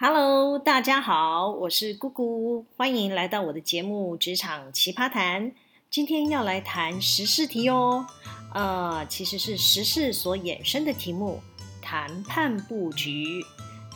Hello，大家好，我是姑姑，欢迎来到我的节目《职场奇葩谈》。今天要来谈时事题哦，呃，其实是时事所衍生的题目——谈判布局。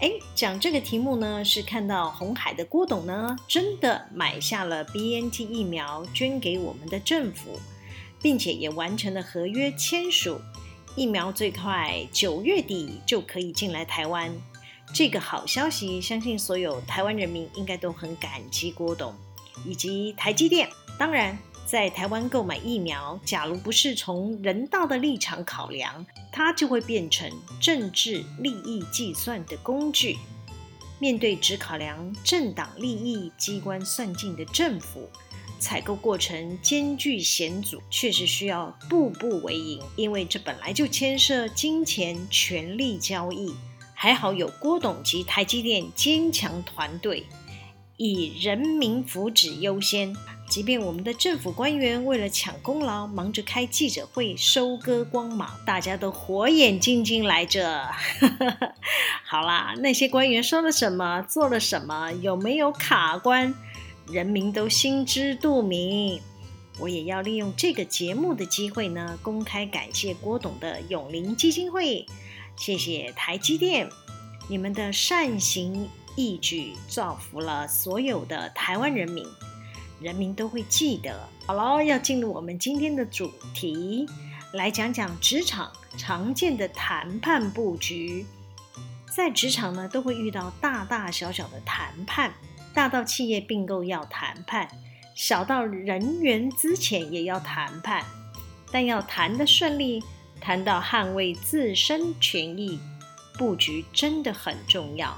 哎，讲这个题目呢，是看到红海的郭董呢，真的买下了 BNT 疫苗，捐给我们的政府，并且也完成了合约签署，疫苗最快九月底就可以进来台湾。这个好消息，相信所有台湾人民应该都很感激郭董以及台积电。当然，在台湾购买疫苗，假如不是从人道的立场考量，它就会变成政治利益计算的工具。面对只考量政党利益、机关算尽的政府，采购过程艰巨险阻，确实需要步步为营，因为这本来就牵涉金钱、权力交易。还好有郭董及台积电坚强团队，以人民福祉优先。即便我们的政府官员为了抢功劳，忙着开记者会收割光芒，大家都火眼金睛来着。好啦，那些官员说了什么，做了什么，有没有卡关，人民都心知肚明。我也要利用这个节目的机会呢，公开感谢郭董的永龄基金会，谢谢台积电，你们的善行义举造福了所有的台湾人民。人民都会记得。好了，要进入我们今天的主题，来讲讲职场常见的谈判布局。在职场呢，都会遇到大大小小的谈判，大到企业并购要谈判，小到人员资遣也要谈判。但要谈得顺利，谈到捍卫自身权益，布局真的很重要。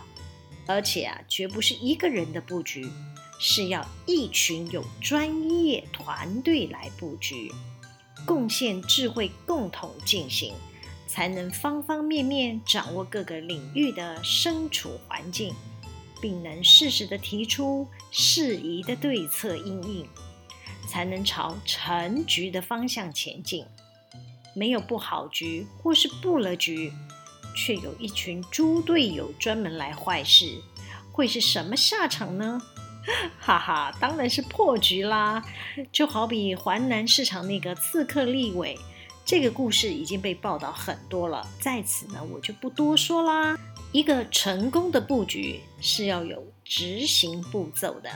而且啊，绝不是一个人的布局。是要一群有专业团队来布局，贡献智慧，共同进行，才能方方面面掌握各个领域的身处环境，并能适时的提出适宜的对策应应，才能朝成局的方向前进。没有布好局或是布了局，却有一群猪队友专门来坏事，会是什么下场呢？哈哈，当然是破局啦！就好比环南市场那个刺客立委，这个故事已经被报道很多了，在此呢，我就不多说啦。一个成功的布局是要有执行步骤的，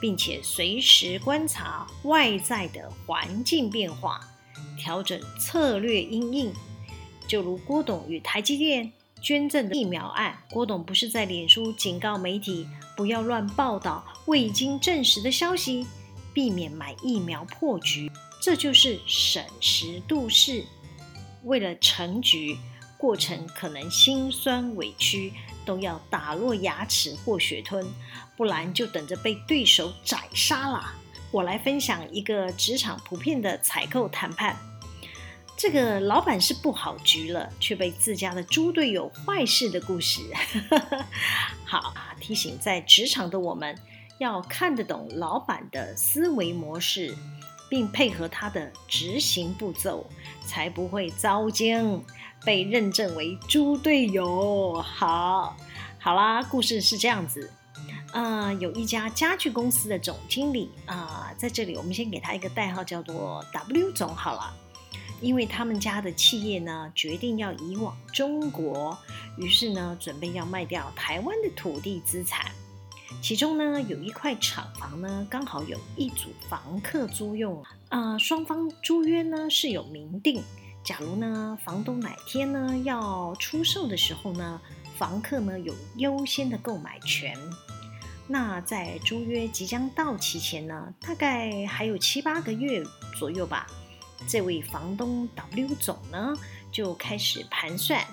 并且随时观察外在的环境变化，调整策略应应。就如郭董与台积电捐赠的疫苗案，郭董不是在脸书警告媒体，不要乱报道未经证实的消息，避免买疫苗破局。这就是审时度势。为了成局，过程可能心酸委屈，都要打落牙齿或血吞，不然就等着被对手宰杀了。我来分享一个职场普遍的采购谈判。这个老板是布好局了，却被自家的猪队友坏事的故事。好，提醒在职场的我们，要看得懂老板的思维模式，并配合他的执行步骤，才不会遭惊，被认证为猪队友。好，好啦，故事是这样子。呃，有一家家具公司的总经理啊，在这里我们先给他一个代号，叫做 W 总好了。因为他们家的企业呢，决定要移往中国，于是呢，准备要卖掉台湾的土地资产。其中呢，有一块厂房呢，刚好有一组房客租用。啊、呃，双方租约呢是有明定，假如呢，房东哪天呢要出售的时候呢，房客呢有优先的购买权。那在租约即将到期前呢，大概还有七八个月左右吧。这位房东 W 总呢，就开始盘算，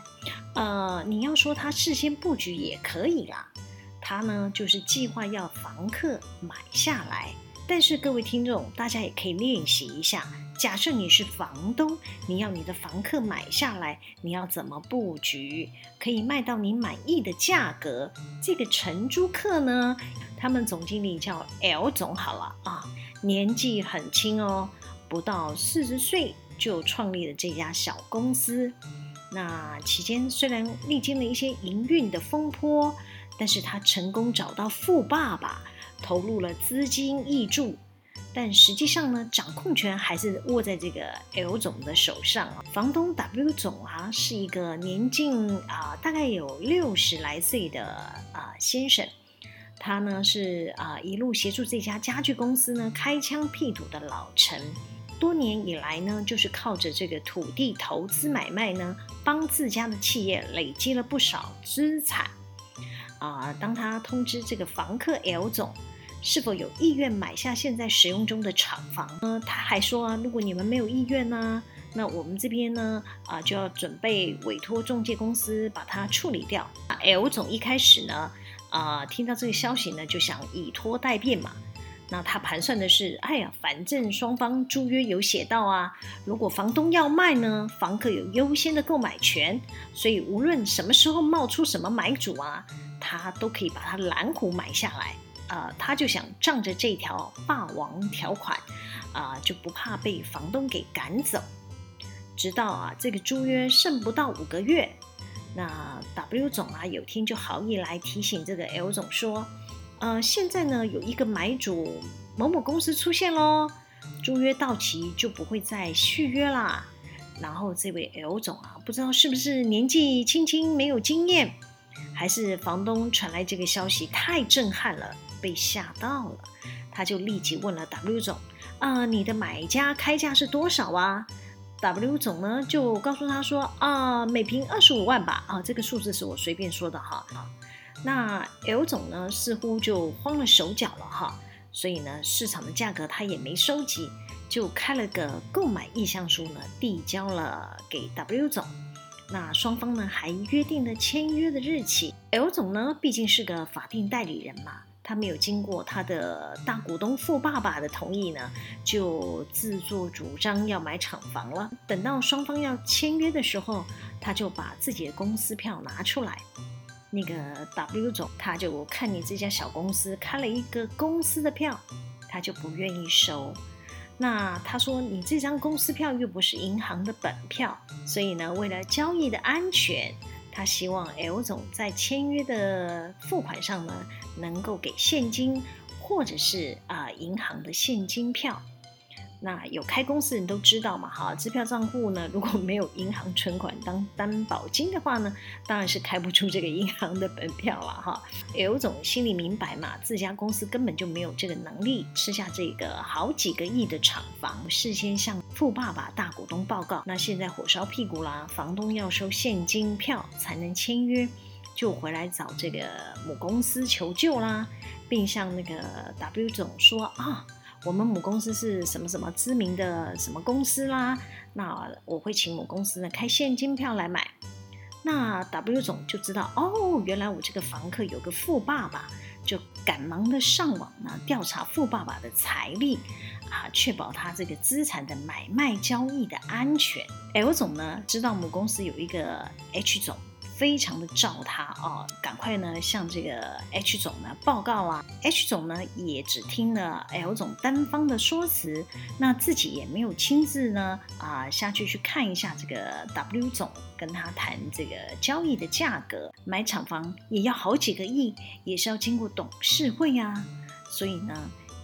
呃，你要说他事先布局也可以啦。他呢，就是计划要房客买下来。但是各位听众，大家也可以练习一下，假设你是房东，你要你的房客买下来，你要怎么布局，可以卖到你满意的价格？这个承租客呢，他们总经理叫 L 总好了啊，年纪很轻哦。不到四十岁就创立了这家小公司，那期间虽然历经了一些营运的风波，但是他成功找到富爸爸，投入了资金挹注。但实际上呢，掌控权还是握在这个 L 总的手上啊。房东 W 总啊，是一个年近啊大概有六十来岁的啊先生，他呢是啊一路协助这家家具公司呢开疆辟土的老臣，多年以来呢就是靠着这个土地投资买卖呢，帮自家的企业累积了不少资产啊。当他通知这个房客 L 总。是否有意愿买下现在使用中的厂房呢？他还说啊，如果你们没有意愿呢，那我们这边呢啊就要准备委托中介公司把它处理掉。L 总一开始呢啊听到这个消息呢，就想以拖待变嘛。那他盘算的是，哎呀，反正双方租约有写到啊，如果房东要卖呢，房客有优先的购买权，所以无论什么时候冒出什么买主啊，他都可以把它拦胡买下来。呃，他就想仗着这条霸王条款，啊、就不怕被房东给赶走。直到啊，这个租约剩不到五个月，那 W 总啊，有天就好意来提醒这个 L 总说，呃，现在呢有一个买主某某公司出现喽，租约到期就不会再续约啦。然后这位 L 总啊，不知道是不是年纪轻轻没有经验，还是房东传来这个消息太震撼了。被吓到了，他就立即问了 W 总：“啊、你的买家开价是多少啊？”W 总呢就告诉他说：“啊、每坪二十五万吧。啊，这个数字是我随便说的哈。啊，那 L 总呢似乎就慌了手脚了哈，所以呢市场的价格他也没收集，就开了个购买意向书呢递交了给 W 总。那双方呢还约定了签约的日期。L 总呢毕竟是个法定代理人嘛。他没有经过他的大股东富爸爸的同意呢，就自作主张要买厂房了。等到双方要签约的时候，他就把自己的公司票拿出来。那个 W 总他就看你这家小公司开了一个公司的票，他就不愿意收。那他说你这张公司票又不是银行的本票，所以呢，为了交易的安全。他希望 L 总在签约的付款上呢，能够给现金，或者是啊、银行的现金票。那有开公司的人都知道嘛，哈，支票账户呢，如果没有银行存款当担保金的话呢，当然是开不出这个银行的本票了，哈。刘总心里明白嘛，自家公司根本就没有这个能力吃下这个好几个亿的厂房，事先向富爸爸大股东报告，那现在火烧屁股啦，房东要收现金票才能签约，就回来找这个母公司求救啦，并向那个 W 总说啊。我们母公司是什么什么知名的什么公司啦？那我会请母公司呢开现金票来买。那 W 总就知道哦，原来我这个房客有个富爸爸，就赶忙的上网呢调查富爸爸的财力啊，确保他这个资产的买卖交易的安全。L 总呢知道母公司有一个 H 总。非常的照他啊，赶快呢向这个 H 总呢报告啊，H 总呢也只听了 L 总单方的说辞，那自己也没有亲自呢啊下去去看一下这个 W 总跟他谈这个交易的价格，买厂房也要好几个亿，也是要经过董事会呀，所以呢。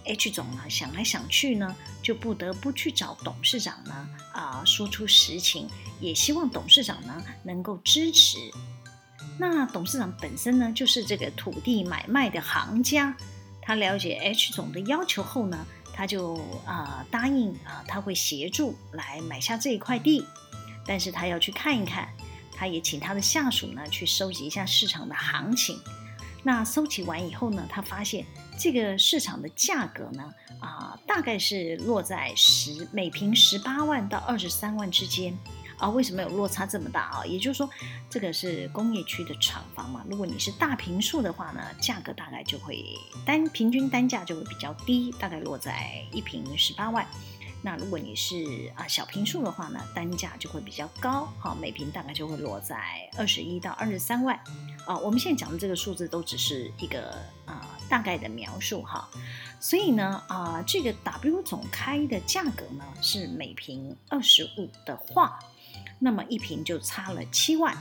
H 总呢想来想去呢，就不得不去找董事长呢啊、说出实情，也希望董事长呢能够支持。那董事长本身呢就是这个土地买卖的行家，他了解 H 总的要求后呢，他就啊、答应啊、他会协助来买下这一块地，但是他要去看一看，他也请他的下属呢去收集一下市场的行情。那收集完以后呢，他发现。这个市场的价格呢，啊、大概是落在十每平十八万到二十三万之间啊。为什么有落差这么大啊？也就是说，这个是工业区的厂房嘛。如果你是大平数的话呢，价格大概就会单平均单价就会比较低，大概落在一平十八万。那如果你是啊小平数的话呢，单价就会比较高，好，每平大概就会落在二十一到二十三万。啊，我们现在讲的这个数字都只是一个啊大概的描述哈，所以呢啊这个 W 总开的价格呢是每平二十五的话，那么一平就差了七万。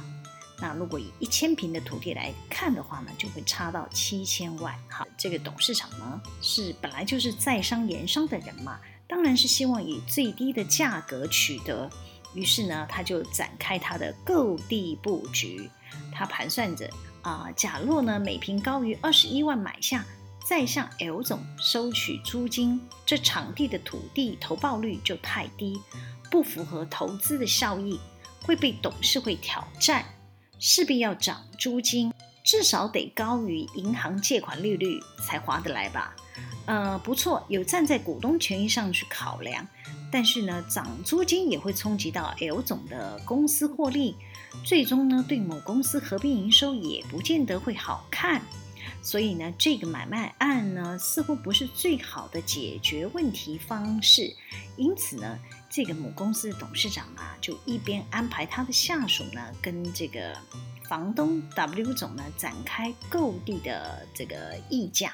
那如果以一千平的土地来看的话呢，就会差到七千万。好，这个董事长呢是本来就是在商言商的人嘛，当然是希望以最低的价格取得。于是呢，他就展开他的购地布局。他盘算着啊、假若呢每平高于二十一万买下，再向 L 总收取租金，这场地的土地投报率就太低，不符合投资的效益，会被董事会挑战，势必要涨租金，至少得高于银行借款利率才划得来吧？呃，不错，有站在股东权益上去考量。但是呢，涨租金也会冲击到 L 总的公司获利，最终呢，对母公司合并营收也不见得会好看。所以呢，这个买卖案呢，似乎不是最好的解决问题方式。因此呢，这个母公司的董事长啊，就一边安排他的下属呢，跟这个房东 W 总呢，展开购地的这个议价，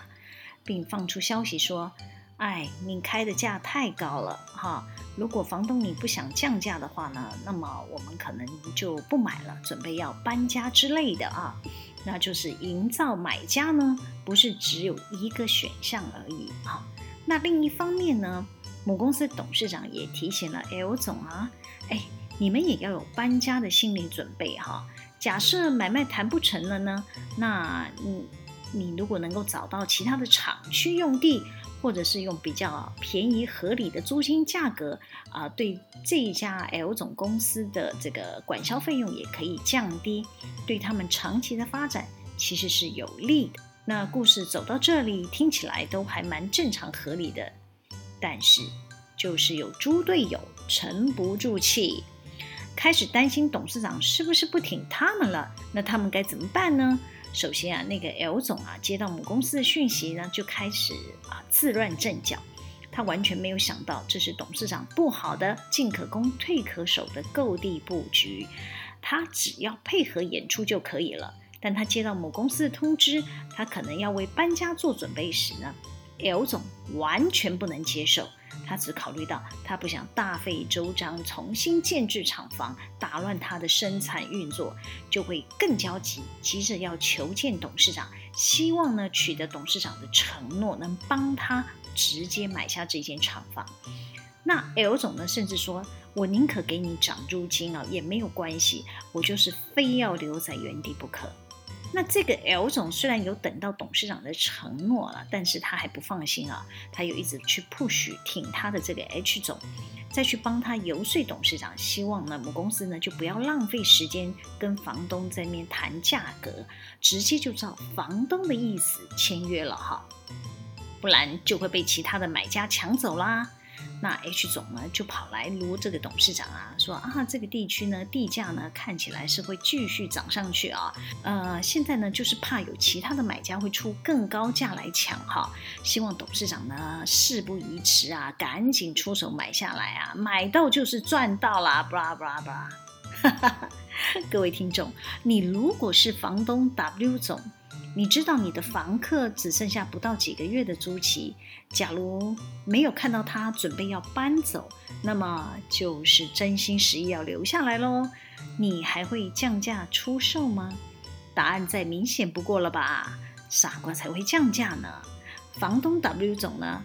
并放出消息说。哎，你开的价太高了哈！如果房东你不想降价的话呢，那么我们可能就不买了，准备要搬家之类的啊。那就是营造买家呢，不是只有一个选项而已啊。那另一方面呢，母公司董事长也提醒了 L 总啊，哎，你们也要有搬家的心理准备哈。假设买卖谈不成了呢，那你你如果能够找到其他的厂区用地。或者是用比较便宜合理的租金价格啊、对这一家 L 总公司的这个管销费用也可以降低，对他们长期的发展其实是有利的。那故事走到这里，听起来都还蛮正常合理的，但是就是有猪队友沉不住气，开始担心董事长是不是不挺他们了？那他们该怎么办呢？首先啊，那个 L 总啊，接到母公司的讯息呢，就开始啊自乱阵脚。他完全没有想到，这是董事长不好的进可攻退可守的购地布局。他只要配合演出就可以了。但他接到母公司的通知，他可能要为搬家做准备时呢，L 总完全不能接受。他只考虑到，他不想大费周章重新建置厂房，打乱他的生产运作，就会更焦急，急着要求见董事长，希望呢取得董事长的承诺，能帮他直接买下这间厂房。那 L 总呢，甚至说，我宁可给你涨租金啊，也没有关系，我就是非要留在原地不可。那这个 L 总虽然有等到董事长的承诺了，但是他还不放心啊，他又一直去 push 挺他的这个 H 总，再去帮他游说董事长，希望呢母公司呢就不要浪费时间跟房东在面谈价格，直接就照房东的意思签约了哈，不然就会被其他的买家抢走啦。那 H 总呢就跑来卢这个董事长啊，说啊这个地区呢地价呢看起来是会继续涨上去啊，呃现在呢就是怕有其他的买家会出更高价来抢哈，希望董事长呢事不宜迟啊，赶紧出手买下来啊，买到就是赚到啦，布拉布拉布拉，哈哈，各位听众，你如果是房东 W 总。你知道你的房客只剩下不到几个月的租期，假如没有看到他准备要搬走，那么就是真心实意要留下来喽。你还会降价出售吗？答案再明显不过了吧？傻瓜才会降价呢。房东 W 总呢？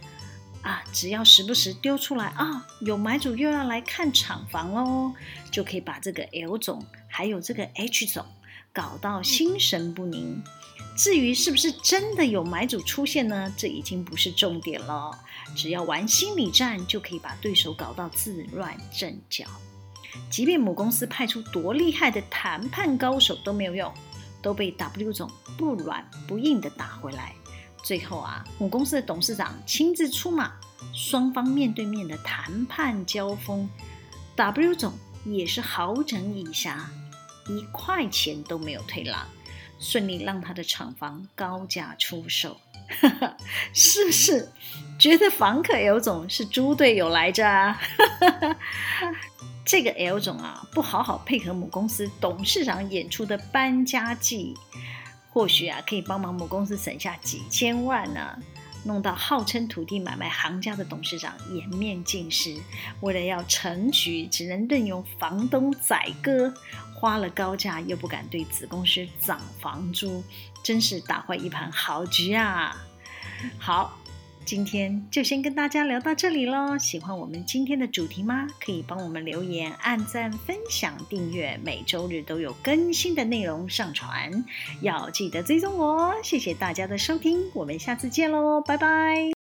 啊，只要时不时丢出来啊，有买主又要来看厂房喽，就可以把这个 L 总还有这个 H 总搞到心神不宁。至于是不是真的有买主出现呢？这已经不是重点了。只要玩心理战，就可以把对手搞到自乱阵脚。即便母公司派出多厉害的谈判高手都没有用，都被 W 总不软不硬的打回来。最后啊，母公司的董事长亲自出马，双方面对面的谈判交锋，W 总也是好整以暇，一块钱都没有退让。顺利让他的厂房高价出售，是不是觉得房客 L 总是猪队友来着？这个 L 总啊，不好好配合母公司董事长演出的搬家计，或许啊可以帮忙母公司省下几千万呢。弄到号称土地买卖行家的董事长颜面尽失。为了要成局，只能任由房东宰割，花了高价又不敢对子公司涨房租，真是打坏一盘好局啊！好。今天就先跟大家聊到这里喽。喜欢我们今天的主题吗？可以帮我们留言、按赞、分享、订阅，每周日都有更新的内容上传。要记得追踪我哦。谢谢大家的收听，我们下次见喽，拜拜。